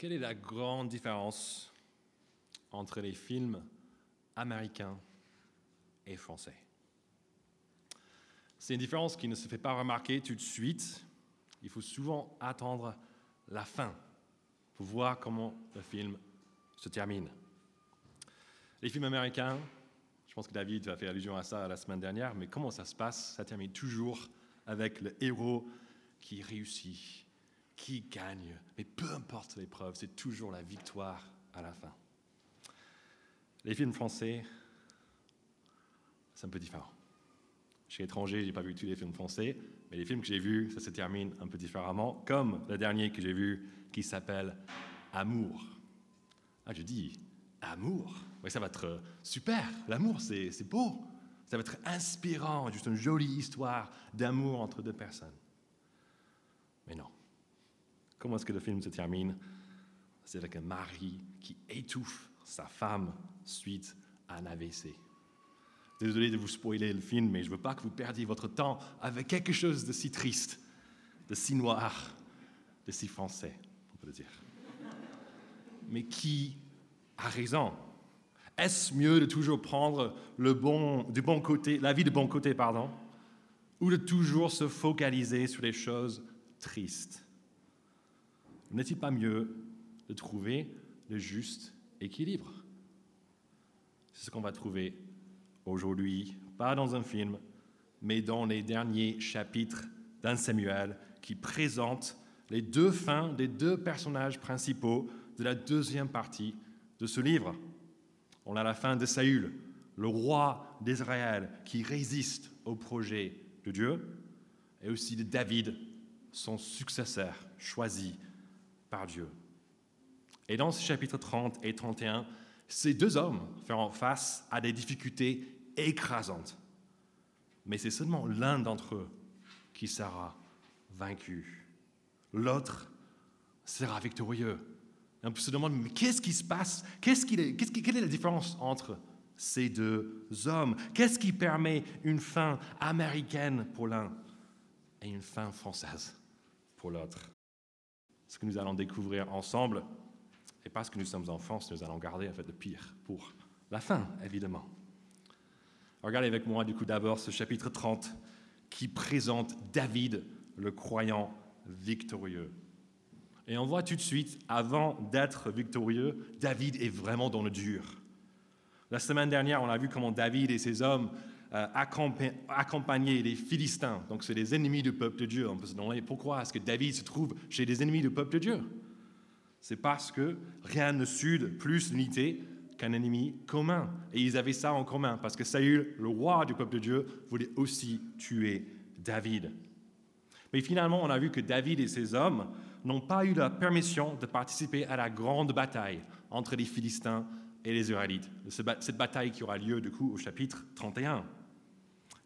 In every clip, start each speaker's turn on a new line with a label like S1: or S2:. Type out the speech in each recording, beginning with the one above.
S1: Quelle est la grande différence entre les films américains et français? C'est une différence qui ne se fait pas remarquer tout de suite. Il faut souvent attendre la fin pour voir comment le film se termine. Les films américains, je pense que David a fait allusion à ça la semaine dernière, mais comment ça se passe? Ça termine toujours avec le héros qui réussit, qui gagne. Mais peu importe l'épreuve, c'est toujours la victoire à la fin. Les films français, c'est un peu différent. Je suis étranger, je n'ai pas vu tous les films français, mais les films que j'ai vus, ça se termine un peu différemment, comme le dernier que j'ai vu qui s'appelle Amour. Ah, je dis Amour Oui, ça va être super. L'amour, c'est beau. Ça va être inspirant, juste une jolie histoire d'amour entre deux personnes. Mais non. Comment est-ce que le film se termine? C'est avec un mari qui étouffe sa femme suite à un AVC. Désolé de vous spoiler le film, mais je ne veux pas que vous perdiez votre temps avec quelque chose de si triste, de si noir, de si français, on peut le dire. Mais qui a raison? Est-ce mieux de toujours prendre le bon, du bon côté, la vie de bon côté, pardon, ou de toujours se focaliser sur les choses tristes? N'est-il pas mieux de trouver le juste équilibre? C'est ce qu'on va trouver aujourd'hui, pas dans un film, mais dans les derniers chapitres d'un Samuel qui présente les deux fins des deux personnages principaux de la deuxième partie de ce livre. On a la fin de Saül, le roi d'Israël qui résiste au projet de Dieu, et aussi de David, son successeur choisi par Dieu. Et dans ce chapitre 30 et 31, ces deux hommes feront face à des difficultés écrasantes. Mais c'est seulement l'un d'entre eux qui sera vaincu. L'autre sera victorieux. Et on se demander, mais qu'est-ce qui se passe? Quelle est la différence entre ces deux hommes? Qu'est-ce qui permet une fin américaine pour l'un et une fin française pour l'autre? Ce que nous allons découvrir ensemble, et parce que nous sommes en France, nous allons garder en fait le pire pour la fin, évidemment. Regardez avec moi du coup d'abord ce chapitre 30 qui présente David, le croyant victorieux. Et on voit tout de suite, avant d'être victorieux, David est vraiment dans le dur. La semaine dernière, on a vu comment David et ses hommes euh, accompagner les Philistins. Donc, c'est les ennemis du peuple de Dieu. On peut se demander pourquoi est-ce que David se trouve chez les ennemis du peuple de Dieu C'est parce que rien ne sude plus l'unité qu'un ennemi commun. Et ils avaient ça en commun, parce que Saül, le roi du peuple de Dieu, voulait aussi tuer David. Mais finalement, on a vu que David et ses hommes n'ont pas eu la permission de participer à la grande bataille entre les Philistins et les Israélites. Cette bataille qui aura lieu du coup au chapitre 31.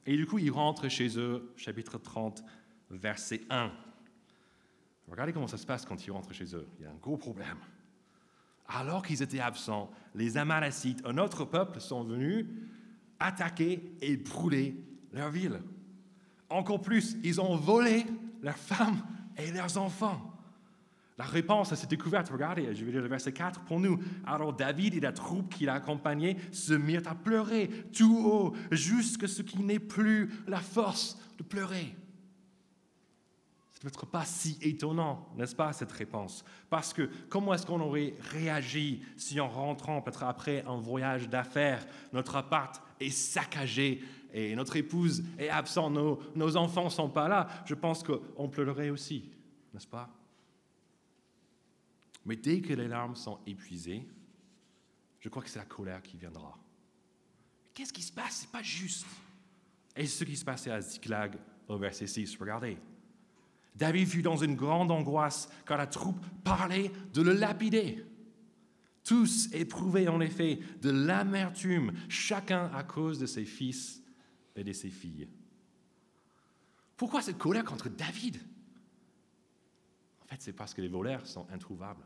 S1: Et du coup, ils rentrent chez eux, chapitre 30, verset 1. Regardez comment ça se passe quand ils rentrent chez eux. Il y a un gros problème. Alors qu'ils étaient absents, les Amalécites, un autre peuple, sont venus attaquer et brûler leur ville. Encore plus, ils ont volé leurs femmes et leurs enfants. La réponse à cette découverte, regardez, je vais lire le verset 4 pour nous. Alors David et la troupe qui l'accompagnait se mirent à pleurer tout haut, jusqu'à ce qu'il n'ait plus la force de pleurer. Ce n'est pas si étonnant, n'est-ce pas, cette réponse? Parce que comment est-ce qu'on aurait réagi si en rentrant, peut-être après un voyage d'affaires, notre appart est saccagé et notre épouse est absente, nos, nos enfants ne sont pas là? Je pense qu'on pleurerait aussi, n'est-ce pas? Mais dès que les larmes sont épuisées, je crois que c'est la colère qui viendra. Qu'est-ce qui se passe? C'est pas juste. Et ce qui se passait à Ziklag au verset 6, regardez. David fut dans une grande angoisse quand la troupe parlait de le lapider. Tous éprouvaient en effet de l'amertume, chacun à cause de ses fils et de ses filles. Pourquoi cette colère contre David? En fait, c'est parce que les voleurs sont introuvables.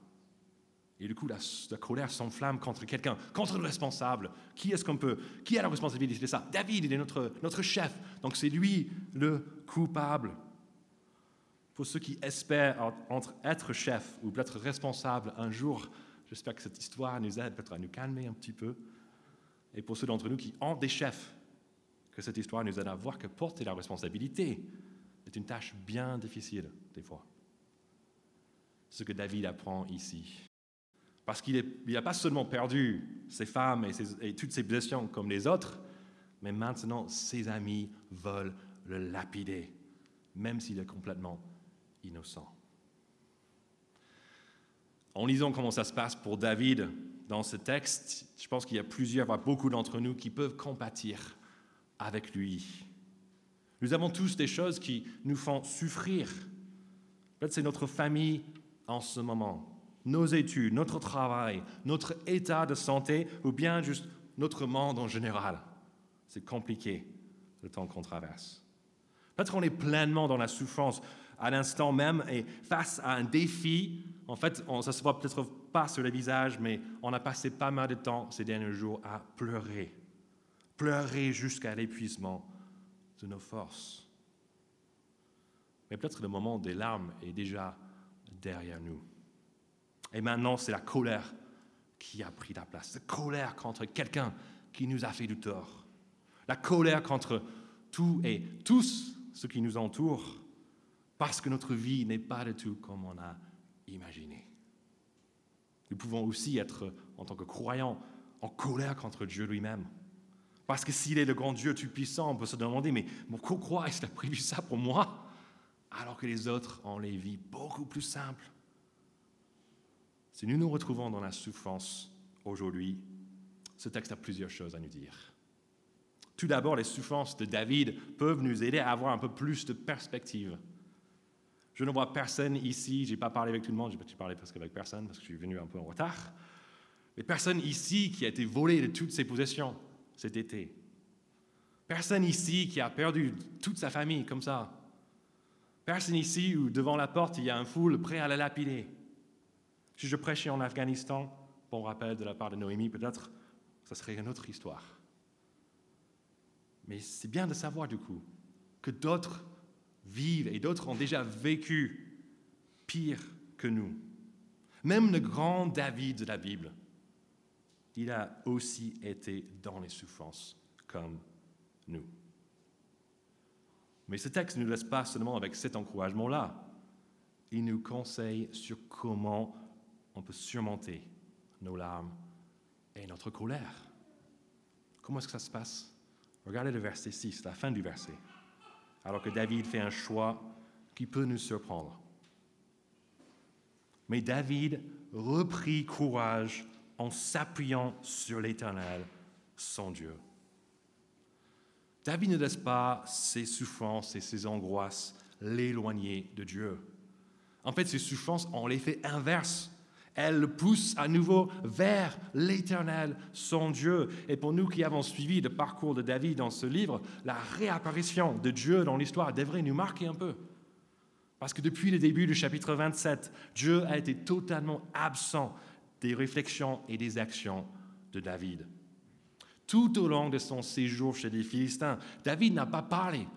S1: Et du coup, la, colère s'enflamme contre quelqu'un, contre le responsable. Qui est-ce qu'on peut Qui a la responsabilité de ça? David, il est notre, notre chef. Donc c'est lui le coupable. pour ceux qui espèrent entre être chef ou être responsable un jour, j'espère que cette histoire nous aide peut-être à nous calmer un petit peu. Et pour ceux d'entre nous qui ont des chefs, que cette histoire nous aide à voir que porter la responsabilité est une tâche bien difficile des fois. Ce que David apprend ici. Parce qu'il n'a pas seulement perdu ses femmes et, toutes ses possessions comme les autres, mais maintenant ses amis veulent le lapider, même s'il est complètement innocent. En lisant comment ça se passe pour David dans ce texte, je pense qu'il y a plusieurs, voire beaucoup d'entre nous qui peuvent compatir avec lui. Nous avons tous des choses qui nous font souffrir. Peut-être c'est notre famille en ce moment, nos études, notre travail, notre état de santé ou bien juste notre monde en général. C'est compliqué le temps qu'on traverse. Peut-être qu'on est pleinement dans la souffrance à l'instant même et face à un défi. En fait, on, ça se voit peut-être pas sur le visage, mais on a passé pas mal de temps ces derniers jours à pleurer. Pleurer jusqu'à l'épuisement de nos forces. Mais peut-être le moment des larmes est déjà derrière nous. Et maintenant, c'est la colère qui a pris la place. La colère contre quelqu'un qui nous a fait du tort. La colère contre tout et tous ceux qui nous entourent parce que notre vie n'est pas du tout comme on a imaginé. Nous pouvons aussi être, en tant que croyants, en colère contre Dieu lui-même. Parce que s'il est le grand Dieu tout-puissant, on peut se demander, mais pourquoi est-ce qu'il a prévu ça pour moi? Alors que les autres ont les vies beaucoup plus simples Si nous nous retrouvons dans la souffrance aujourd'hui, ce texte a plusieurs choses à nous dire. Tout d'abord, les souffrances de David peuvent nous aider à avoir un peu plus de perspective. Je ne vois personne ici, je n'ai pas parlé avec tout le monde, je n'ai pas parlé presque avec personne parce que je suis venu un peu en retard, mais personne ici qui a été volé de toutes ses possessions cet été. Personne ici qui a perdu toute sa famille comme ça. Personne ici où devant la porte il y a un foule prêt à la lapider. Si je prêchais en Afghanistan, bon rappel de la part de Noémie peut-être, ça serait une autre histoire. Mais c'est bien de savoir du coup que d'autres vivent et d'autres ont déjà vécu pire que nous. Même le grand David de la Bible, il a aussi été dans les souffrances comme nous. Mais ce texte ne nous laisse pas seulement avec cet encouragement-là. Il nous conseille sur comment on peut surmonter nos larmes et notre colère. Comment est-ce que ça se passe? Regardez le verset 6, la fin du verset. Alors que David fait un choix qui peut nous surprendre. Mais David reprit courage en s'appuyant sur l'Éternel, son Dieu. David ne laisse pas ses souffrances et ses angoisses l'éloigner de Dieu. En fait, ses souffrances ont l'effet inverse elle le pousse à nouveau vers l'Éternel, son Dieu. Et pour nous qui avons suivi le parcours de David dans ce livre, la réapparition de Dieu dans l'histoire devrait nous marquer un peu. Parce que depuis le début du chapitre 27, Dieu a été totalement absent des réflexions et des actions de David. Tout au long de son séjour chez les Philistins, David n'a pas parlé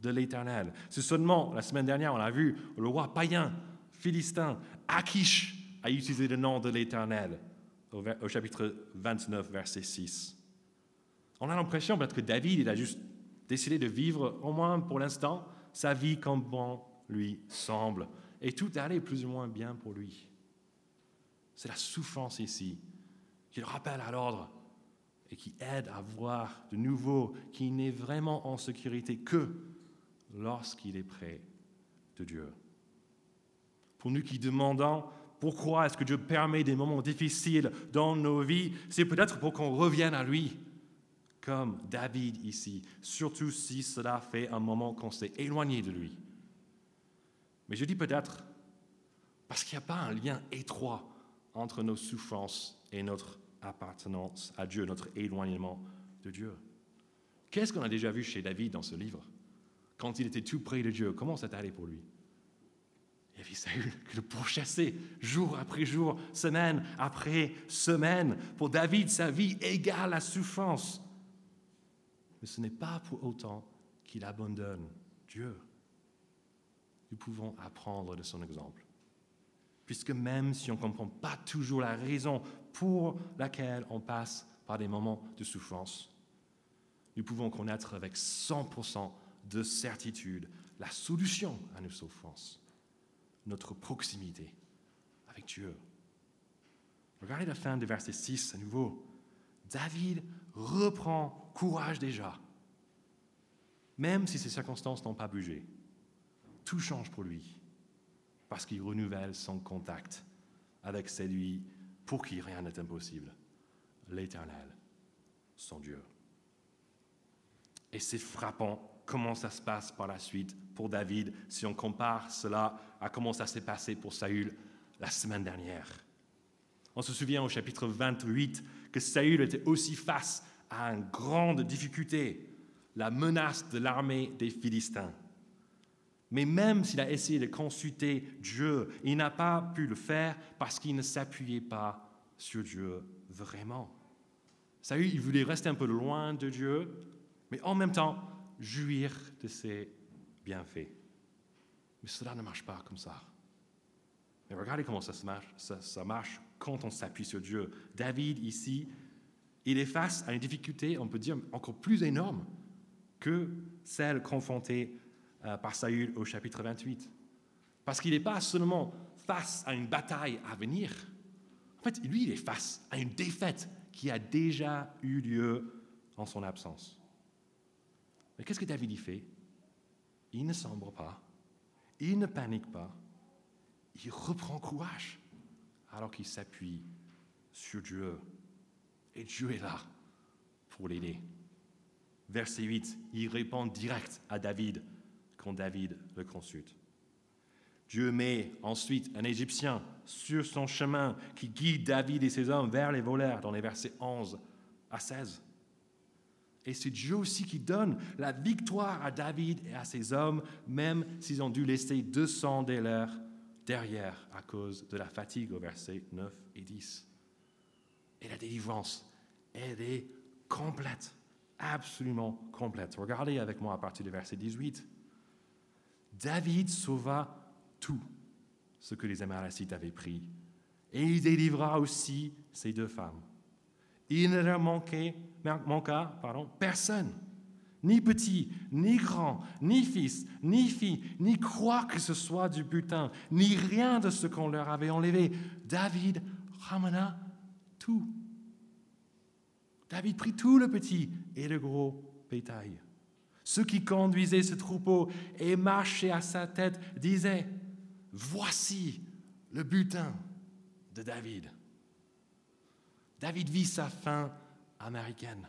S1: de l'Éternel. C'est seulement, la semaine dernière, on a vu le roi païen, philistin, Akish, a utilisé le nom de l'Éternel au, chapitre 29, verset 6. On a l'impression peut-être que David, il a juste décidé de vivre, au moins pour l'instant, sa vie comme bon lui semble. Et tout allait plus ou moins bien pour lui. C'est la souffrance ici qui le rappelle à l'ordre et qui aide à voir de nouveau qu'il n'est vraiment en sécurité que lorsqu'il est près de Dieu. Pour nous qui demandons pourquoi est-ce que Dieu permet des moments difficiles dans nos vies? C'est peut-être pour qu'on revienne à lui, comme David ici, surtout si cela fait un moment qu'on s'est éloigné de lui. Mais je dis peut-être parce qu'il n'y a pas un lien étroit entre nos souffrances et notre appartenance à Dieu, notre éloignement de Dieu. Qu'est-ce qu'on a déjà vu chez David dans ce livre? Quand il était tout près de Dieu, comment ça allé pour lui? Il y avait Saül le pourchassait jour après jour, semaine après semaine. Pour David, sa vie égale la souffrance. Mais ce n'est pas pour autant qu'il abandonne Dieu. nous pouvons apprendre de son exemple. Puisque même si on ne comprend pas toujours la raison pour laquelle on passe par des moments de souffrance, nous pouvons connaître avec 100% de certitude la solution à nos souffrances, notre proximité avec Dieu. Regardez la fin du verset 6 à nouveau. David reprend courage déjà, même si ses circonstances n'ont pas bougé. Tout change pour lui, parce qu'il renouvelle son contact avec celui pour qui rien n'est impossible, l'Éternel, son Dieu. Et c'est frappant comment ça se passe par la suite pour David si on compare cela à comment ça s'est passé pour Saül la semaine dernière. On se souvient au chapitre 28 que Saül était aussi face à une grande difficulté, la menace de l'armée des Philistins. Mais même s'il a essayé de consulter Dieu, il n'a pas pu le faire parce qu'il ne s'appuyait pas sur Dieu vraiment. Saül, il voulait rester un peu loin de Dieu, mais en même temps jouir de ses bienfaits. Mais cela ne marche pas comme ça. Mais regardez comment ça, marche, ça, marche quand on s'appuie sur Dieu. David, ici, il est face à une difficulté, on peut dire, encore plus énorme que celle confrontée euh, par Saül au chapitre 28. Parce qu'il n'est pas seulement face à une bataille à venir. En fait, lui, il est face à une défaite qui a déjà eu lieu en son absence. Mais qu'est-ce que David y fait? Il ne sombre pas, il ne panique pas, il reprend courage alors qu'il s'appuie sur Dieu. Et Dieu est là pour l'aider. Verset 8, il répond direct à David quand David le consulte. Dieu met ensuite un Égyptien sur son chemin qui guide David et ses hommes vers les voleurs dans les versets 11 à 16. Et c'est Dieu aussi qui donne la victoire à David et à ses hommes, même s'ils ont dû laisser 200 des leurs derrière à cause de la fatigue au verset 9 et 10. Et la délivrance, elle est complète, absolument complète. Regardez avec moi à partir du verset 18. David sauva tout ce que les Amalecites avaient pris, et il délivra aussi ces deux femmes. Il ne leur manquait, personne, ni petit, ni grand, ni fils, ni fille, ni quoi que ce soit du butin, ni rien de ce qu'on leur avait enlevé. David ramena tout. David prit tout le petit et le gros bétail. Ceux qui conduisaient ce troupeau et marchaient à sa tête disaient, Voici le butin de David. David vit sa fin américaine.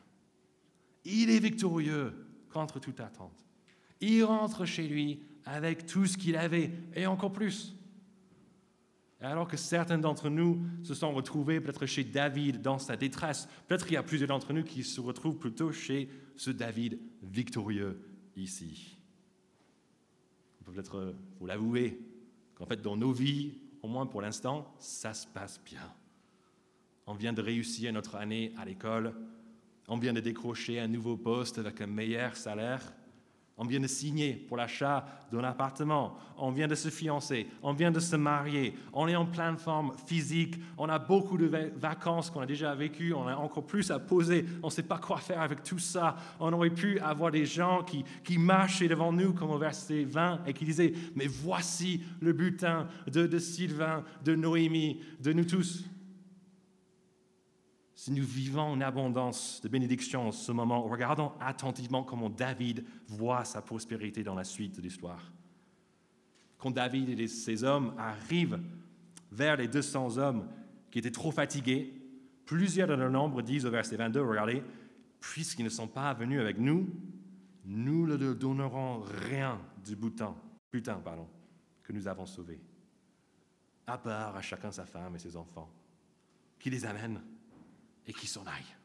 S1: Il est victorieux contre toute attente. Il rentre chez lui avec tout ce qu'il avait et encore plus. alors que certains d'entre nous se sont retrouvés peut-être chez David dans sa détresse, peut-être qu'il y a plusieurs d'entre nous qui se retrouvent plutôt chez ce David victorieux ici. On peut peut-être vous l'avouer qu'en fait dans nos vies, au moins pour l'instant, ça se passe bien. On vient de réussir notre année à l'école. On vient de décrocher un nouveau poste avec un meilleur salaire. On vient de signer pour l'achat d'un appartement. On vient de se fiancer. On vient de se marier. On est en pleine forme physique. On a beaucoup de vacances qu'on a déjà vécues. On a encore plus à poser. On ne sait pas quoi faire avec tout ça. On aurait pu avoir des gens qui, marchaient devant nous, comme au verset 20, et qui disaient Mais voici le butin de, de Sylvain, de Noémie, de nous tous si nous vivons en abondance de bénédictions en ce moment, regardons attentivement comment David voit sa prospérité dans la suite de l'histoire. Quand David et ses hommes arrivent vers les 200 hommes qui étaient trop fatigués, plusieurs de leur nombre disent au verset 22, regardez, puisqu'ils ne sont pas venus avec nous, nous ne leur donnerons rien du butin, putain, pardon, que nous avons sauvé, à part à chacun sa femme et ses enfants, qui les amènent et qui s'en aille.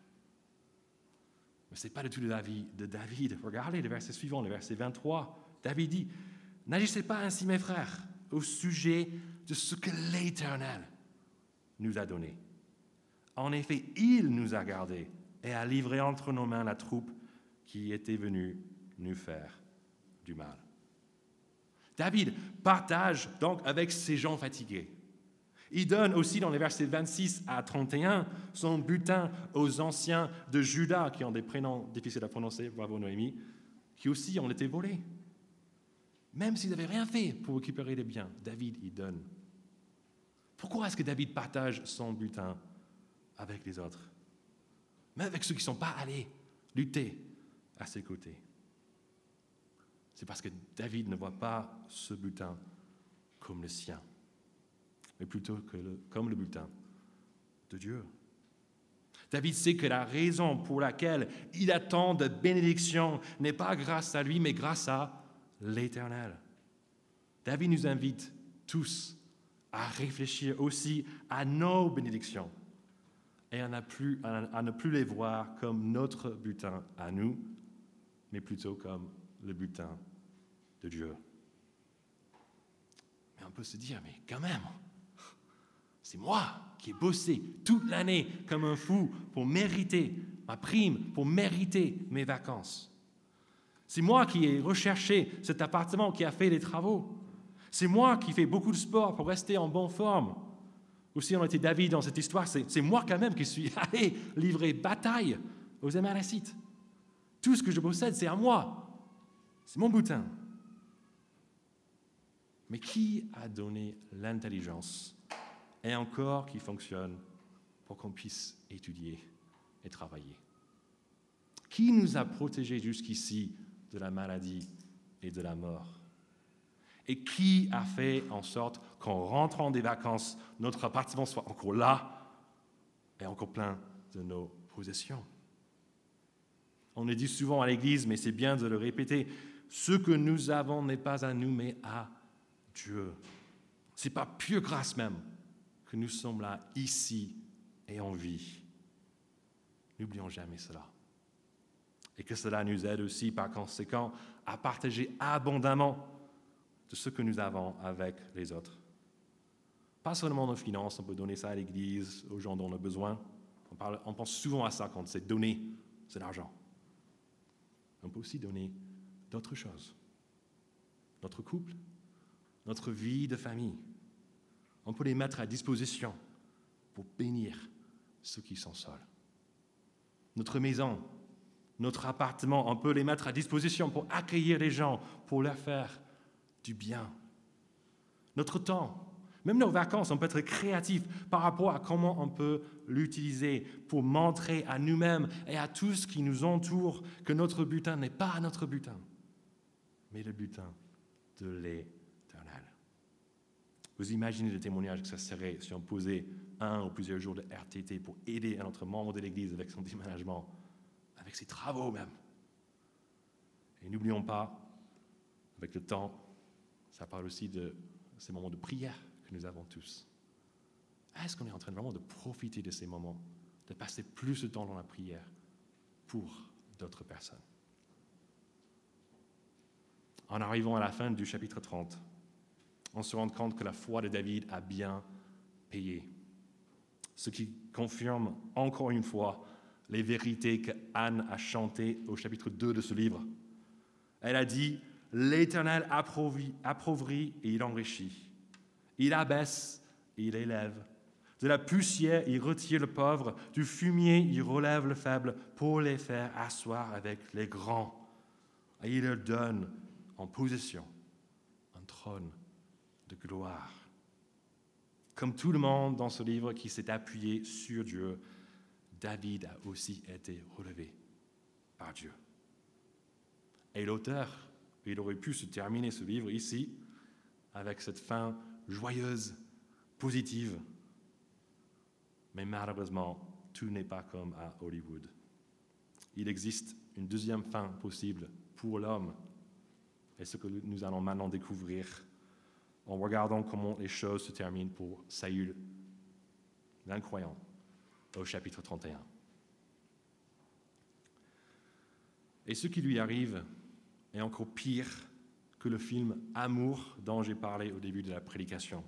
S1: Mais ce n'est pas du tout l'avis de David. Regardez le verset suivant, le verset 23. David dit, N'agissez pas ainsi, mes frères, au sujet de ce que l'Éternel nous a donné. En effet, il nous a gardés et a livré entre nos mains la troupe qui était venue nous faire du mal. David partage donc avec ces gens fatigués. Il donne aussi dans les versets 26 à 31 son butin aux anciens de Juda, qui ont des prénoms difficiles à prononcer, bravo Noémie, qui aussi ont été volés. Même s'ils n'avaient rien fait pour récupérer les biens, David y donne. Pourquoi est-ce que David partage son butin avec les autres? Même avec ceux qui ne sont pas allés lutter à ses côtés. C'est parce que David ne voit pas ce butin comme le sien mais plutôt que comme le butin de Dieu. David sait que la raison pour laquelle il attend de bénédiction n'est pas grâce à lui, mais grâce à l'Éternel. David nous invite tous à réfléchir aussi à nos bénédictions et à ne plus les voir comme notre butin à nous, mais plutôt comme le butin de Dieu. Mais on peut se dire, mais quand même, c'est moi qui ai bossé toute l'année comme un fou pour mériter ma prime, pour mériter mes vacances. C'est moi qui ai recherché cet appartement, qui a fait les travaux. C'est moi qui fais beaucoup de sport pour rester en bonne forme. Aussi, on était David dans cette histoire, c'est moi quand même qui suis allé livrer bataille aux Amalecites. Tout ce que je possède, c'est à moi. C'est mon boutin. Mais qui a donné l'intelligence et encore qui fonctionne pour qu'on puisse étudier et travailler. Qui nous a protégés jusqu'ici de la maladie et de la mort? Et qui a fait en sorte qu'en rentrant des vacances, notre appartement soit encore là et encore plein de nos possessions? On le dit souvent à l'Église, mais c'est bien de le répéter, ce que nous avons n'est pas à nous, mais à Dieu. Ce n'est pas pure grâce même, nous sommes là, ici et en vie. N'oublions jamais cela. Et que cela nous aide aussi, par conséquent, à partager abondamment de ce que nous avons avec les autres. Pas seulement nos finances, on peut donner ça à l'Église, aux gens dont on a besoin. On, on pense souvent à ça quand c'est donner, c'est l'argent. On peut aussi donner d'autres choses. Notre couple, notre vie de famille, on peut les mettre à disposition pour bénir ceux qui sont seuls. Notre maison, notre appartement, on peut les mettre à disposition pour accueillir les gens, pour leur faire du bien. Notre temps, même nos vacances, on peut être créatif par rapport à comment on peut l'utiliser pour montrer à nous-mêmes et à tous qui nous entourent que notre butin n'est pas notre butin, mais le butin de l'Éternel. Vous imaginez le témoignage que ça serait si on posait un ou plusieurs jours de RTT pour aider un autre membre de l'Église avec son déménagement, avec ses travaux même. Et n'oublions pas, avec le temps, ça parle aussi de ces moments de prière que nous avons tous. Est-ce qu'on est en train vraiment de profiter de ces moments, de passer plus de temps dans la prière pour d'autres personnes? En arrivant à la fin du chapitre 30, on se rend compte que la foi de David a bien payé. Ce qui confirme encore une fois les vérités que Anne a chantées au chapitre 2 de ce livre. Elle a dit, L'Éternel appauvrit et il enrichit. Il abaisse et il élève. De la poussière, il retire le pauvre. Du fumier, il relève le faible pour les faire asseoir avec les grands. Et il leur donne en possession un trône de gloire. Comme tout le monde dans ce livre qui s'est appuyé sur Dieu, David a aussi été relevé par Dieu. Et l'auteur, il aurait pu se terminer ce livre ici avec cette fin joyeuse, positive. Mais malheureusement, tout n'est pas comme à Hollywood. Il existe une deuxième fin possible pour l'homme. Et ce que nous allons maintenant découvrir en regardant comment les choses se terminent pour Saül, l'incroyant, au chapitre 31. Et ce qui lui arrive est encore pire que le film Amour dont j'ai parlé au début de la prédication.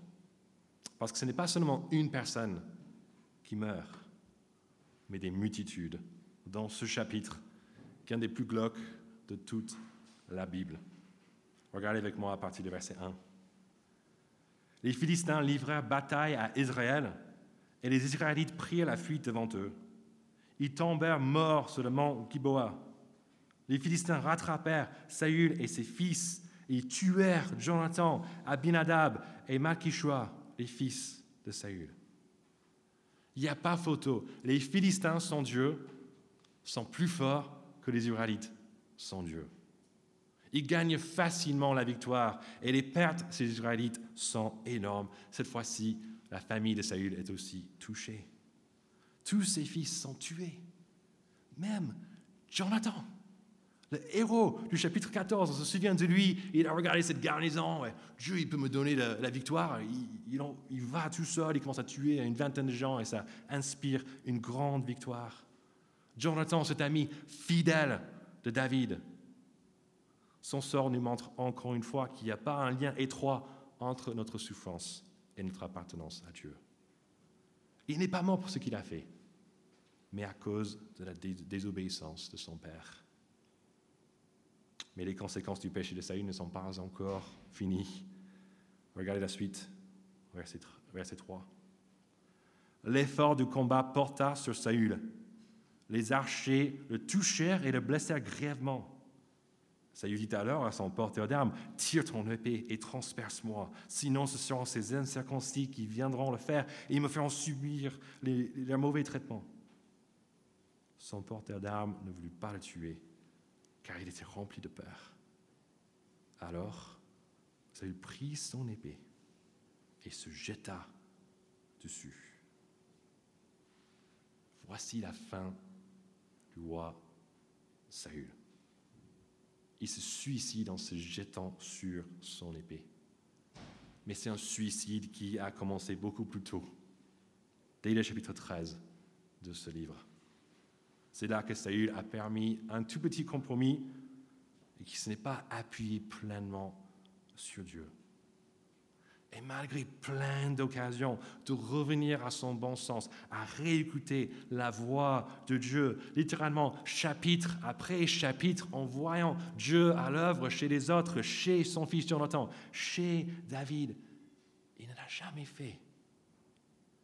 S1: Parce que ce n'est pas seulement une personne qui meurt, mais des multitudes dans ce chapitre, qui est un des plus glauques de toute la Bible. Regardez avec moi à partir du verset 1. Les Philistins livrèrent bataille à Israël et les Israélites prirent la fuite devant eux. Ils tombèrent morts sur le mont Giboa. Les Philistins rattrapèrent Saül et ses fils et tuèrent Jonathan, Abinadab et Malkishua, les fils de Saül. Il n'y a pas photo. Les Philistins sans Dieu sont plus forts que les Israélites sans Dieu. Ils gagnent facilement la victoire et les pertes ces Israélites sont énormes. Cette fois-ci, la famille de Saül est aussi touchée. Tous ses fils sont tués. Même Jonathan, le héros du chapitre 14, on se souvient de lui, il a regardé cette garnison, Dieu il peut me donner la, victoire, il, il, va tout seul, il commence à tuer une vingtaine de gens et ça inspire une grande victoire. Jonathan, cet ami fidèle de David, son sort nous montre encore une fois qu'il n'y a pas un lien étroit entre notre souffrance et notre appartenance à Dieu. Il n'est pas mort pour ce qu'il a fait, mais à cause de la désobéissance de son Père. Mais les conséquences du péché de Saül ne sont pas encore finies. Regardez la suite, verset 3. L'effort du combat porta sur Saül. Les archers le touchèrent et le blessèrent grièvement. Saül dit alors à son porteur d'armes, tire ton épée et transperce-moi, sinon ce seront ces incirconcis qui viendront le faire et me feront subir les mauvais traitements. Son porteur d'armes ne voulut pas le tuer, car il était rempli de peur. Alors, Saül prit son épée et se jeta dessus. Voici la fin du roi Saül il se suicide en se jetant sur son épée. Mais c'est un suicide qui a commencé beaucoup plus tôt, dès le chapitre 13 de ce livre. C'est là que Saül a permis un tout petit compromis et qui ne s'est pas appuyé pleinement sur Dieu. Et malgré plein d'occasions de revenir à son bon sens, à réécouter la voix de Dieu, littéralement chapitre après chapitre, en voyant Dieu à l'œuvre chez les autres, chez son fils Jonathan, chez David, il ne l'a jamais fait.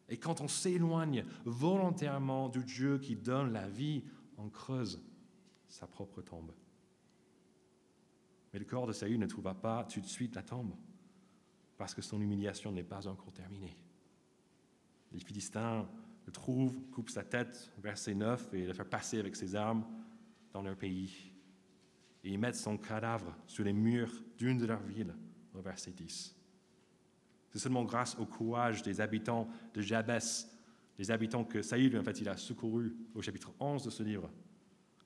S1: Et quand on s'éloigne volontairement du Dieu qui donne la vie, on creuse sa propre tombe. Mais le corps de Saül ne trouva pas tout de suite la tombe parce que son humiliation n'est pas encore terminée. Les Philistins le trouvent, coupent sa tête, verset 9, et le font passer avec ses armes dans leur pays. Et ils mettent son cadavre sur les murs d'une de leurs villes, verset 10. C'est seulement grâce au courage des habitants de Jabès, les habitants que Saïd, en fait, il a secourus au chapitre 11 de ce livre,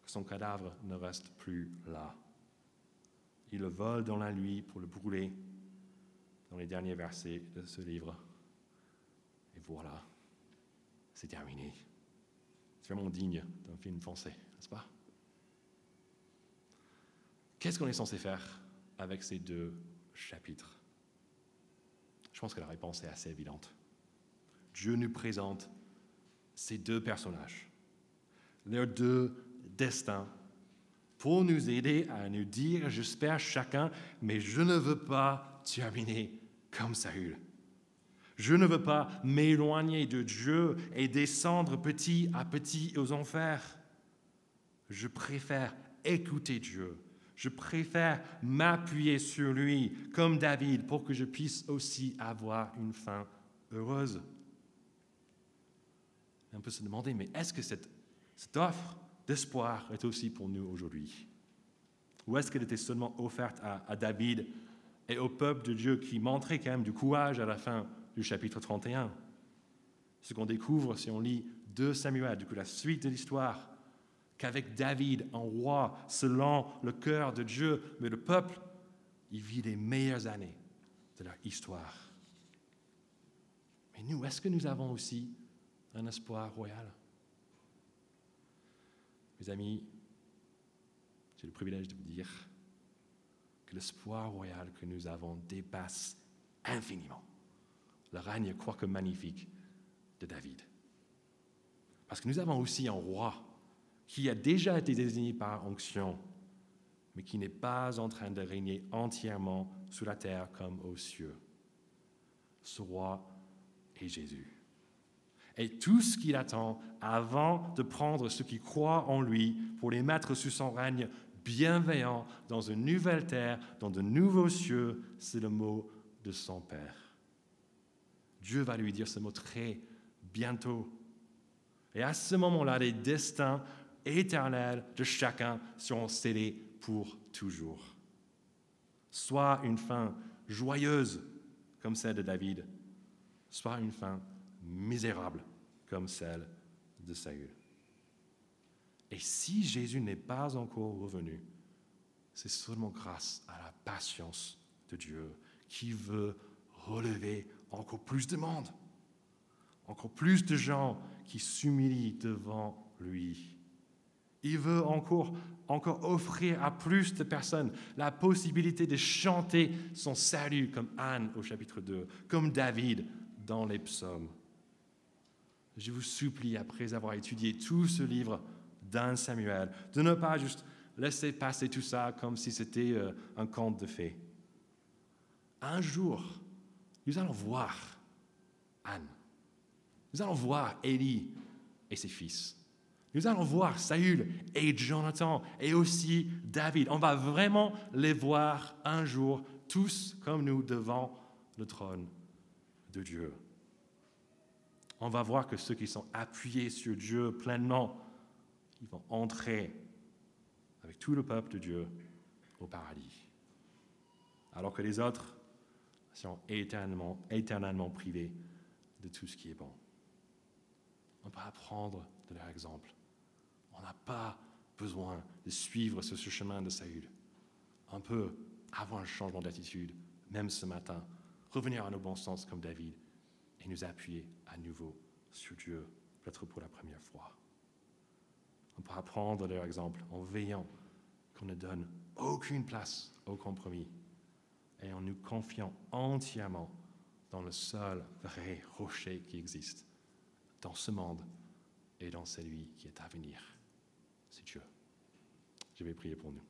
S1: que son cadavre ne reste plus là. Il le vole dans la nuit pour le brûler dans les derniers versets de ce livre. Et voilà, c'est terminé. C'est vraiment digne d'un film français, n'est-ce pas? Qu'est-ce qu'on est censé faire avec ces deux chapitres? Je pense que la réponse est assez évidente. Dieu nous présente ces deux personnages, leurs deux destins, pour nous aider à nous dire, j'espère chacun, mais je ne veux pas terminer comme Saül. Je ne veux pas m'éloigner de Dieu et descendre petit à petit aux enfers. Je préfère écouter Dieu. Je préfère m'appuyer sur lui comme David pour que je puisse aussi avoir une fin heureuse. On peut se demander, mais est-ce que cette, offre d'espoir est aussi pour nous aujourd'hui? Ou est-ce qu'elle était seulement offerte à David et au peuple de Dieu qui montrait quand même du courage à la fin du chapitre 31. Ce qu'on découvre si on lit 2 Samuel, du coup la suite de l'histoire, qu'avec David, un roi selon le cœur de Dieu, mais le peuple, il vit les meilleures années de leur histoire. Mais nous, est-ce que nous avons aussi un espoir royal? Mes amis, j'ai le privilège de vous dire que l'espoir royal que nous avons dépasse infiniment le règne, quoique magnifique, de David. Parce que nous avons aussi un roi qui a déjà été désigné par onction, mais qui n'est pas en train de régner entièrement sous la terre comme aux cieux. Ce roi est Jésus. Et tout ce qu'il attend avant de prendre ceux qui croient en lui pour les mettre sous son règne bienveillant dans une nouvelle terre, dans de nouveaux cieux, c'est le mot de son Père. Dieu va lui dire ce mot très bientôt. Et à ce moment-là, les destins éternels de chacun seront scellés pour toujours. Soit une fin joyeuse comme celle de David, soit une fin misérable comme celle de Saül. Et si Jésus n'est pas encore revenu, c'est seulement grâce à la patience de Dieu qui veut relever encore plus de monde, encore plus de gens qui s'humilient devant lui. Il veut encore, encore offrir à plus de personnes la possibilité de chanter son salut, comme Anne au chapitre 2, comme David dans les psaumes. Je vous supplie, après avoir étudié tout ce livre d'un Samuel, de ne pas juste laisser passer tout ça comme si c'était euh, un conte de fées. Un jour, nous allons voir Anne. Nous allons voir Élie et ses fils. Nous allons voir Saül et Jonathan et aussi David. On va vraiment les voir un jour, tous comme nous, devant le trône de Dieu. On va voir que ceux qui sont appuyés sur Dieu pleinement, ils vont entrer avec tout le peuple de Dieu au paradis. Alors que les autres sont éternellement, éternellement privés de tout ce qui est bon. On peut apprendre de leur exemple. On n'a pas besoin de suivre ce, chemin de Saül. On peut avoir un changement d'attitude, même ce matin, revenir à nos bons sens comme David et nous appuyer à nouveau sur Dieu, peut-être pour la première fois. On peut apprendre leur exemple en veillant qu'on ne donne aucune place au compromis et en nous confiant entièrement dans le seul vrai rocher qui existe dans ce monde et dans celui qui est à venir. C'est Dieu. Je vais prier pour nous.